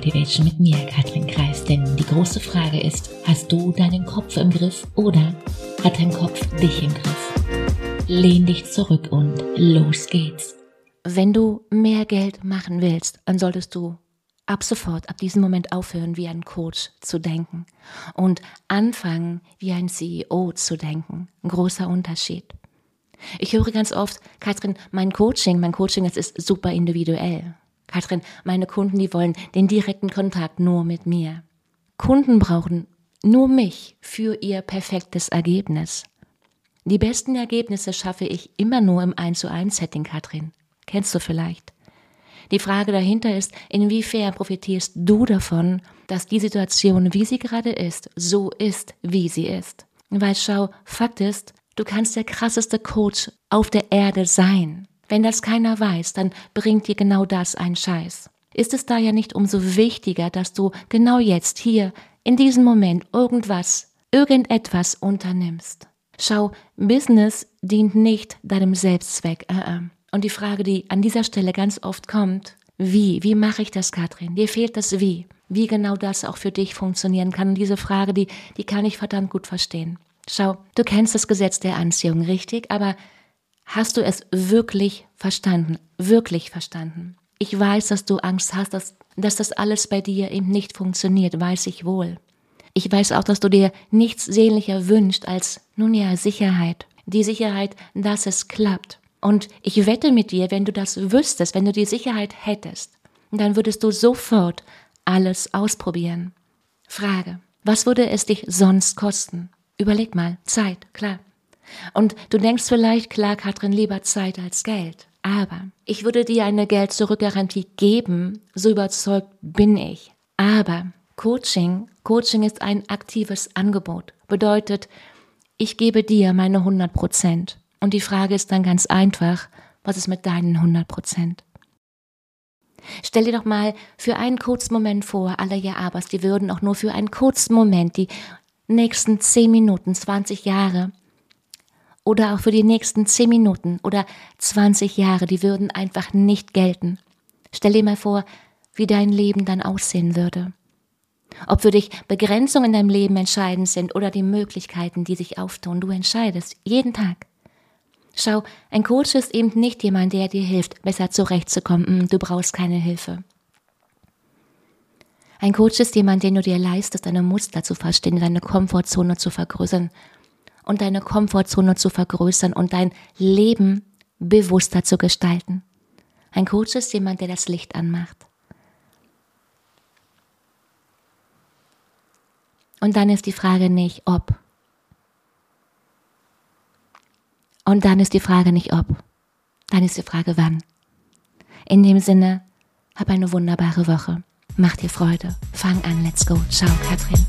Motivation mit mir, Katrin Kreis. Denn die große Frage ist, hast du deinen Kopf im Griff oder hat dein Kopf dich im Griff? Lehn dich zurück und los geht's. Wenn du mehr Geld machen willst, dann solltest du ab sofort, ab diesem Moment aufhören, wie ein Coach zu denken und anfangen, wie ein CEO zu denken. Ein großer Unterschied. Ich höre ganz oft, Katrin, mein Coaching, mein Coaching, das ist super individuell. Katrin, meine Kunden, die wollen den direkten Kontakt nur mit mir. Kunden brauchen nur mich für ihr perfektes Ergebnis. Die besten Ergebnisse schaffe ich immer nur im 1 zu 1 Setting, Katrin. Kennst du vielleicht? Die Frage dahinter ist, inwiefern profitierst du davon, dass die Situation, wie sie gerade ist, so ist, wie sie ist? Weil schau, Fakt ist, du kannst der krasseste Coach auf der Erde sein. Wenn das keiner weiß, dann bringt dir genau das ein Scheiß. Ist es da ja nicht umso wichtiger, dass du genau jetzt hier, in diesem Moment, irgendwas, irgendetwas unternimmst? Schau, Business dient nicht deinem Selbstzweck. Äh, äh. Und die Frage, die an dieser Stelle ganz oft kommt, wie? Wie mache ich das, Katrin? Dir fehlt das Wie. Wie genau das auch für dich funktionieren kann. Und diese Frage, die, die kann ich verdammt gut verstehen. Schau, du kennst das Gesetz der Anziehung, richtig? Aber hast du es wirklich verstanden? Wirklich verstanden? Ich weiß, dass du Angst hast, dass, dass das alles bei dir eben nicht funktioniert, weiß ich wohl. Ich weiß auch, dass du dir nichts sehnlicher wünschst als, nun ja, Sicherheit. Die Sicherheit, dass es klappt. Und ich wette mit dir, wenn du das wüsstest, wenn du die Sicherheit hättest, dann würdest du sofort alles ausprobieren. Frage, was würde es dich sonst kosten? Überleg mal, Zeit, klar. Und du denkst vielleicht, klar, Katrin, lieber Zeit als Geld. Aber ich würde dir eine Geld-Zurück-Garantie geben, so überzeugt bin ich. Aber Coaching, Coaching ist ein aktives Angebot. Bedeutet, ich gebe dir meine 100 Prozent. Und die Frage ist dann ganz einfach, was ist mit deinen 100 Prozent? Stell dir doch mal für einen kurzen Moment vor, alle ja abers, die würden auch nur für einen kurzen Moment, die nächsten 10 Minuten, 20 Jahre oder auch für die nächsten 10 Minuten oder 20 Jahre, die würden einfach nicht gelten. Stell dir mal vor, wie dein Leben dann aussehen würde. Ob für dich Begrenzungen in deinem Leben entscheidend sind oder die Möglichkeiten, die sich auftun, du entscheidest jeden Tag. Schau, ein Coach ist eben nicht jemand, der dir hilft, besser zurechtzukommen. Hm, du brauchst keine Hilfe. Ein Coach ist jemand, den du dir leistest, deine Muster zu verstehen, deine Komfortzone zu vergrößern und deine Komfortzone zu vergrößern und dein Leben bewusster zu gestalten. Ein Coach ist jemand, der das Licht anmacht. Und dann ist die Frage nicht, ob, Und dann ist die Frage nicht ob, dann ist die Frage wann. In dem Sinne, hab eine wunderbare Woche. Mach dir Freude. Fang an, let's go. Ciao, Katrin.